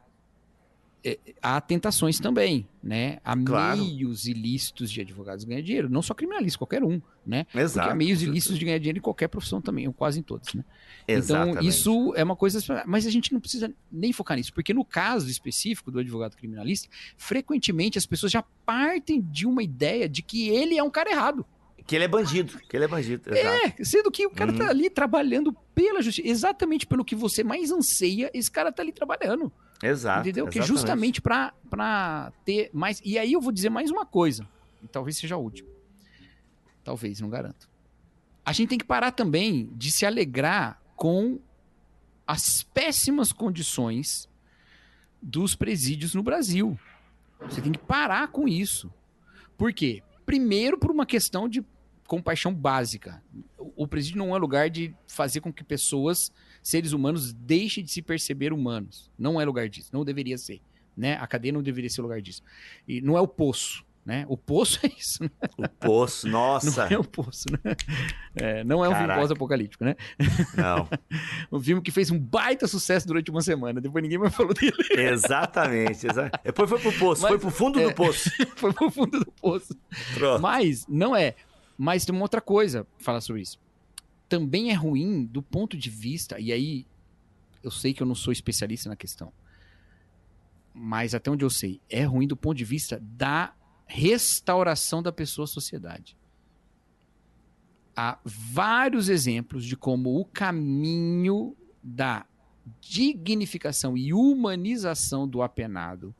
é, há tentações também, né? Há Claro. meios ilícitos de advogados ganhar dinheiro, não só criminalistas, qualquer um, né? Porque Exato. há meios ilícitos de ganhar dinheiro em qualquer profissão também, ou quase em todas, né? Exatamente. Então, isso é uma coisa. Mas a gente não precisa nem focar nisso, porque no caso específico do advogado criminalista, frequentemente as pessoas já partem de uma ideia de que ele é um cara errado. Que ele é bandido. Que ele é bandido. Exato. É, sendo que o cara Uhum. tá ali trabalhando pela justiça. Exatamente pelo que você mais anseia, esse cara tá ali trabalhando. Exato. entendeu? Que é justamente pra, pra ter mais. E aí eu vou dizer mais uma coisa, e talvez seja a última. Talvez, não garanto. a gente tem que parar também de se alegrar com as péssimas condições dos presídios no Brasil. Você tem que parar com isso. Por quê? Primeiro, por uma questão de compaixão básica. O presídio não é lugar de fazer com que pessoas, seres humanos, deixem de se perceber humanos. Não é lugar disso. Não deveria ser. Né? A cadeia não deveria ser lugar disso. E não é o poço. Né? O poço é isso. Né? O poço, nossa. Não é o poço, né? É, não é um Caraca. filme pós-apocalíptico, né? Não, Um filme que fez um baita sucesso durante uma semana. Depois ninguém mais falou dele. exatamente. exa- Depois foi pro poço, Mas- foi pro fundo do é. poço. Foi pro fundo do poço. Pronto. Mas, não é. Mas tem uma outra coisa falar sobre isso. Também é ruim do ponto de vista, e aí eu sei que eu não sou especialista na questão, mas até onde eu sei, é ruim do ponto de vista da restauração da pessoa à sociedade. Há vários exemplos de como o caminho da dignificação e humanização do apenado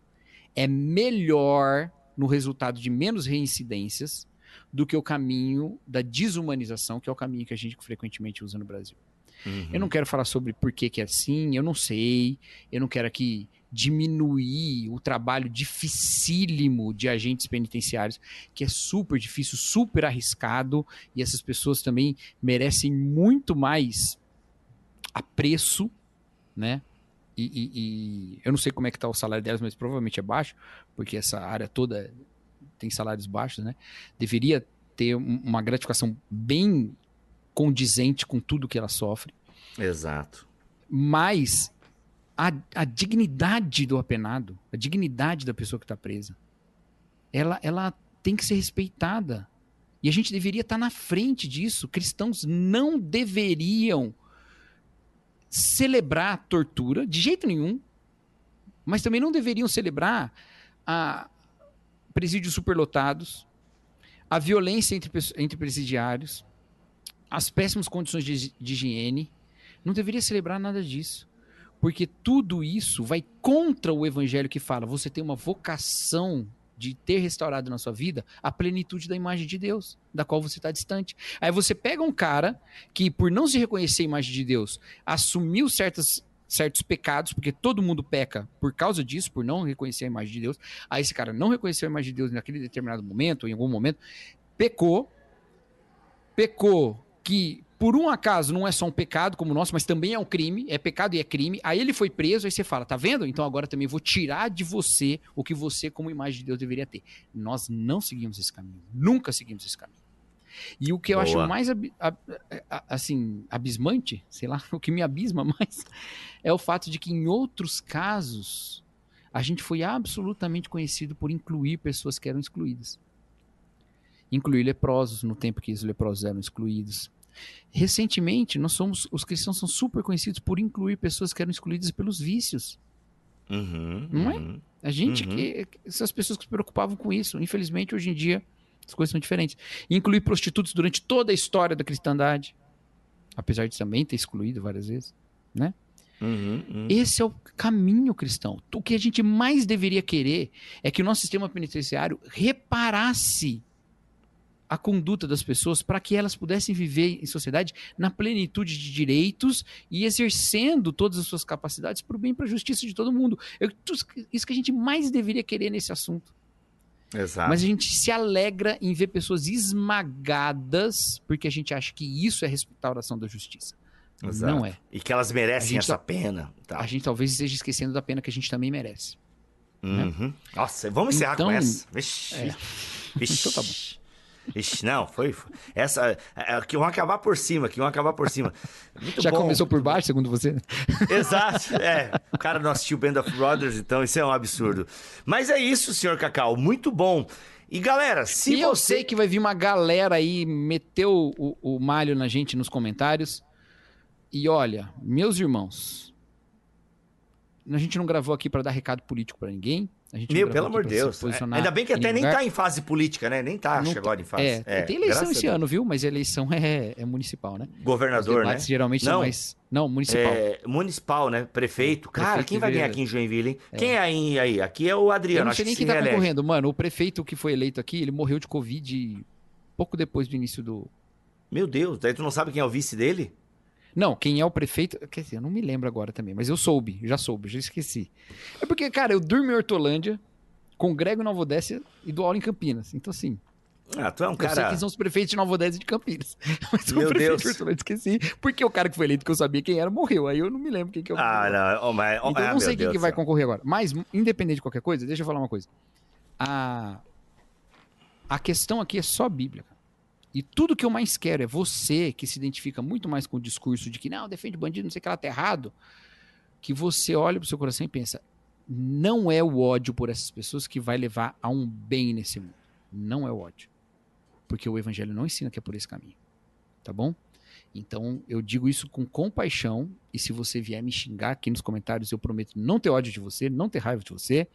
é melhor no resultado de menos reincidências do que o caminho da desumanização, que é o caminho que a gente frequentemente usa no Brasil. Uhum. Eu não quero falar sobre por que, que é assim, eu não sei, eu não quero aqui diminuir o trabalho dificílimo de agentes penitenciários, que é super difícil, super arriscado, e essas pessoas também merecem muito mais apreço, né? E, e- e eu não sei como é que tá o salário delas, mas provavelmente é baixo, porque essa área toda tem salários baixos, né? Deveria ter um- uma gratificação bem condizente com tudo que ela sofre Exato. mas a, a dignidade do apenado, a dignidade da pessoa que está presa, ela, ela tem que ser respeitada. E a gente deveria estar na frente disso. Cristãos não deveriam celebrar a tortura de jeito nenhum, mas também não deveriam celebrar a presídios superlotados, a violência entre, entre presidiários, as péssimas condições de, de higiene. Não deveria celebrar nada disso. Porque tudo isso vai contra o evangelho que fala: você tem uma vocação de ter restaurado na sua vida a plenitude da imagem de Deus, da qual você está distante. Aí você pega um cara que, por não se reconhecer a imagem de Deus, assumiu certas, certos pecados, porque todo mundo peca por causa disso, por não reconhecer a imagem de Deus. Aí esse cara não reconheceu a imagem de Deus naquele determinado momento, em algum momento, pecou, pecou que por um acaso não é só um pecado como o nosso, mas também é um crime, é pecado e é crime. Aí ele foi preso, aí você fala, tá vendo? Então agora também vou tirar de você o que você, como imagem de Deus, deveria ter. Nós não seguimos esse caminho, nunca seguimos esse caminho. E o que eu Boa. acho mais ab- ab- assim, abismante, sei lá, o que me abisma mais, é o fato de que em outros casos a gente foi absolutamente conhecido por incluir pessoas que eram excluídas. Incluir leprosos no tempo que os leprosos eram excluídos. Recentemente, nós somos, os cristãos são super conhecidos por incluir pessoas que eram excluídas pelos vícios. Uhum, Não é? uhum. A gente Uhum. que essas pessoas que se preocupavam com isso. Infelizmente, hoje em dia as coisas são diferentes. Incluir prostitutos durante toda a história da cristandade, apesar de também ter excluído várias vezes. Uhum, uhum. Esse é o caminho cristão. O que a gente mais deveria querer é que o nosso sistema penitenciário reparasse a conduta das pessoas para que elas pudessem viver em sociedade na plenitude de direitos e exercendo todas as suas capacidades para o bem e para a justiça de todo mundo. Eu- isso que a gente mais deveria querer nesse assunto. Exato. Mas a gente se alegra em ver pessoas esmagadas porque a gente acha que isso é restauração da justiça. Exato. Não é. E que elas merecem essa tá- pena. Tá. A gente talvez esteja esquecendo da pena que a gente também merece. Uhum. Nossa, vamos encerrar com Então- essa. Vixe. É. Vixe. Então tá bom. Vixe, não, foi. Essa. É, é, que vão acabar por cima, que vão acabar por cima. Muito Já bom. começou por baixo, segundo você? Exato, é. O cara não assistiu Band of Brothers, então isso é um absurdo. Mas é isso, senhor Cacau, muito bom. E galera, se e eu você. sei que vai vir uma galera aí meter o, o, o malho na gente nos comentários. E olha, meus irmãos, a gente não gravou aqui pra dar recado político pra ninguém. A gente não Meu, pelo amor de Deus. posicionar Ainda bem que até nem tá em fase política, né? Nem tá, Não acho, agora em fase. É, tem eleição esse ano, viu? Mas a eleição é, é municipal, né? Governador, né? geralmente Não. são mais. Não, municipal. É, municipal, né? Prefeito. Cara, Prefeito quem vai ganhar aqui em Joinville, hein? Quem é aí, aí? Aqui é o Adriano, Eu não acho sei nem que quem tá reelege. concorrendo, mano. O prefeito que foi eleito aqui, ele morreu de Covid pouco depois do início do, Meu Deus, daí tu não sabe quem é o vice dele? Não, quem é o prefeito. Quer dizer, eu não me lembro agora também, mas eu soube, já soube, já esqueci. É porque, cara, eu durmo em Hortolândia, congrego em Nova Odécia e dou aula em Campinas. Então, assim. Ah, tu é um Eu sei cara. quem são os prefeitos de Nova Odécia e de Campinas. Mas Meu o prefeito Deus. de Hortolândia esqueci, porque o cara que foi eleito que eu sabia quem era morreu. Aí eu não me lembro quem que é o Ah, não. Oh, mas, oh, Então eu ah, não sei meu quem Deus que vai concorrer agora. Mas, independente de qualquer coisa, deixa eu falar uma coisa. A, a questão aqui é só Bíblia. cara. E tudo que eu mais quero é você, que se identifica muito mais com o discurso de que não, defende bandido, não sei o que lá, tá errado, que você olhe pro seu coração e pensa, não é o ódio por essas pessoas que vai levar a um bem nesse mundo. Não é o ódio. Porque o evangelho não ensina que é por esse caminho. Tá bom? Então, eu digo isso com compaixão, e se você vier me xingar aqui nos comentários, eu prometo não ter ódio de você, não ter raiva de você,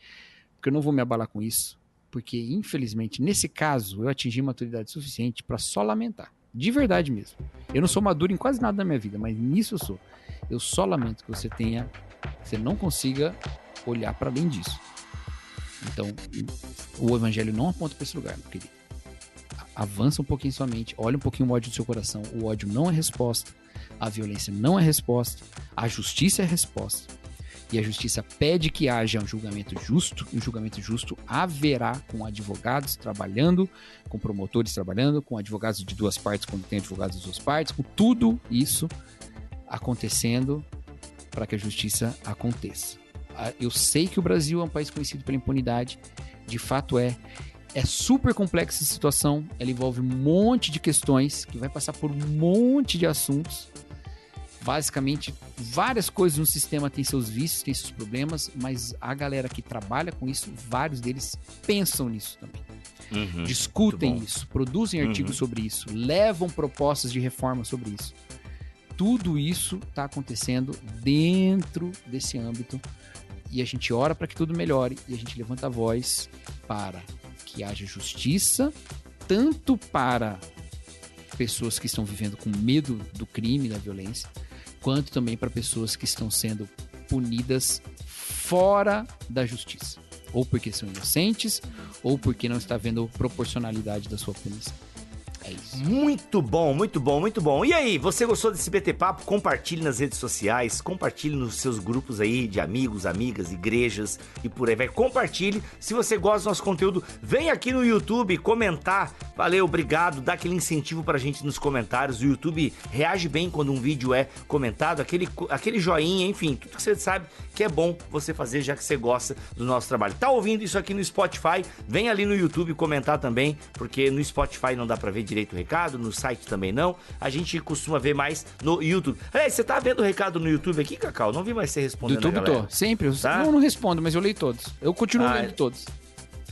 porque eu não vou me abalar com isso, porque infelizmente, nesse caso, eu atingi maturidade suficiente para só lamentar. De verdade mesmo. Eu não sou maduro em quase nada da minha vida, mas nisso eu sou. Eu só lamento que você tenha, que você não consiga olhar para além disso. Então, o evangelho não aponta para esse lugar, meu querido avança um pouquinho sua mente, olha um pouquinho o ódio do seu coração. O ódio não é resposta, a violência não é resposta, a justiça é resposta. E a justiça pede que haja um julgamento justo, e o julgamento justo haverá com advogados trabalhando, com promotores trabalhando, com advogados de duas partes quando tem advogados de duas partes, com tudo isso acontecendo para que a justiça aconteça. Ah, Eu sei que o Brasil é um país conhecido pela impunidade, de fato é, é super complexa essa situação. Ela envolve um monte de questões que vai passar por um monte de assuntos. Basicamente, várias coisas no sistema têm seus vícios, têm seus problemas, mas a galera que trabalha com isso, vários deles pensam nisso também. Uhum. Discutem isso, produzem Uhum. artigos sobre isso, levam propostas de reforma sobre isso. Tudo isso está acontecendo dentro desse âmbito e a gente ora para que tudo melhore e a gente levanta a voz para que haja justiça, tanto para pessoas que estão vivendo com medo do crime, da violência, quanto também para pessoas que estão sendo punidas fora da justiça, ou porque são inocentes, ou porque não está vendo proporcionalidade da sua punição. É isso. Muito bom, muito bom, muito bom. E aí, você gostou desse BT Papo? Compartilhe nas redes sociais, compartilhe nos seus grupos aí de amigos, amigas, igrejas e por aí vai. Compartilhe. Se você gosta do nosso conteúdo, vem aqui no YouTube comentar. Valeu, obrigado. Dá aquele incentivo pra gente nos comentários. O YouTube reage bem quando um vídeo é comentado, aquele, aquele joinha, enfim, tudo que você sabe que é bom você fazer já que você gosta do nosso trabalho. Tá ouvindo isso aqui no Spotify? Vem ali no YouTube comentar também, porque no Spotify não dá pra ver direito o recado, no site também não. A gente costuma ver mais no YouTube. Aliás, você tá vendo o recado no YouTube aqui, Cacau? Não vi mais você Do respondendo a YouTube tô, sempre. Eu Tá? não, não respondo, mas eu leio todos. Eu continuo Ah, lendo todos.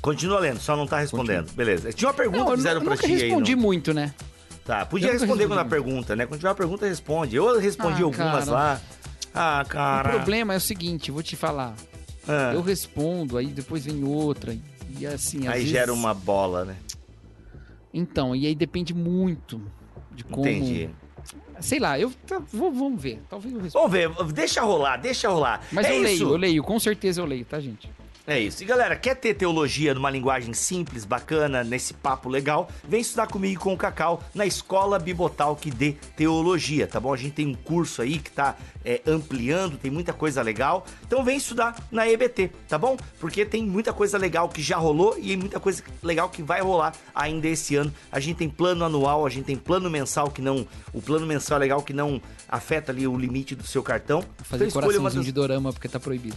Continua lendo, só não tá respondendo. Beleza. Tinha uma pergunta Não, que eu fizeram pra ti aí. respondi no- muito, né? Tá, podia Eu responder quando a pergunta, né? Quando tiver uma pergunta, responde. Eu respondi Ah, algumas cara. lá. Ah, O cara. problema é o seguinte, vou te falar. Ah, Eu respondo, aí depois vem outra. E assim, às aí vezes... gera uma bola, né? Então, e aí depende muito de como... Entendi. Sei lá, eu... tá, vou- vamos ver. Talvez eu responda. Vamos ver, deixa rolar, deixa rolar. Mas é eu isso. leio, eu leio. Com certeza eu leio, tá, gente? É isso. E galera, quer ter teologia numa linguagem simples, bacana, nesse papo legal? Vem estudar comigo com o Cacau na Escola Bibotalk de Teologia, tá bom? A gente tem um curso aí que tá é, ampliando, tem muita coisa legal. Então vem estudar na EBT, tá bom? Porque tem muita coisa legal que já rolou e muita coisa legal que vai rolar ainda esse ano. A gente tem plano anual, a gente tem plano mensal que não. O plano mensal é legal que não afeta ali o limite do seu cartão. Vou fazer Então coraçãozinho das- de dorama porque tá proibido.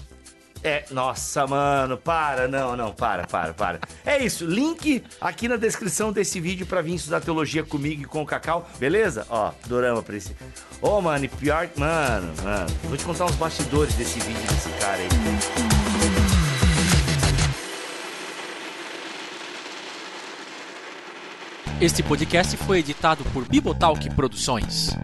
É, nossa, mano, para, não, não, para, para, para. É isso, link aqui na descrição desse vídeo pra vir estudar teologia comigo e com o Cacau, beleza? Ó, dorama pra esse. Ô, mano, e pior, mano, mano, vou te contar uns bastidores desse vídeo desse cara aí. Este podcast foi editado por Bibotalk Produções.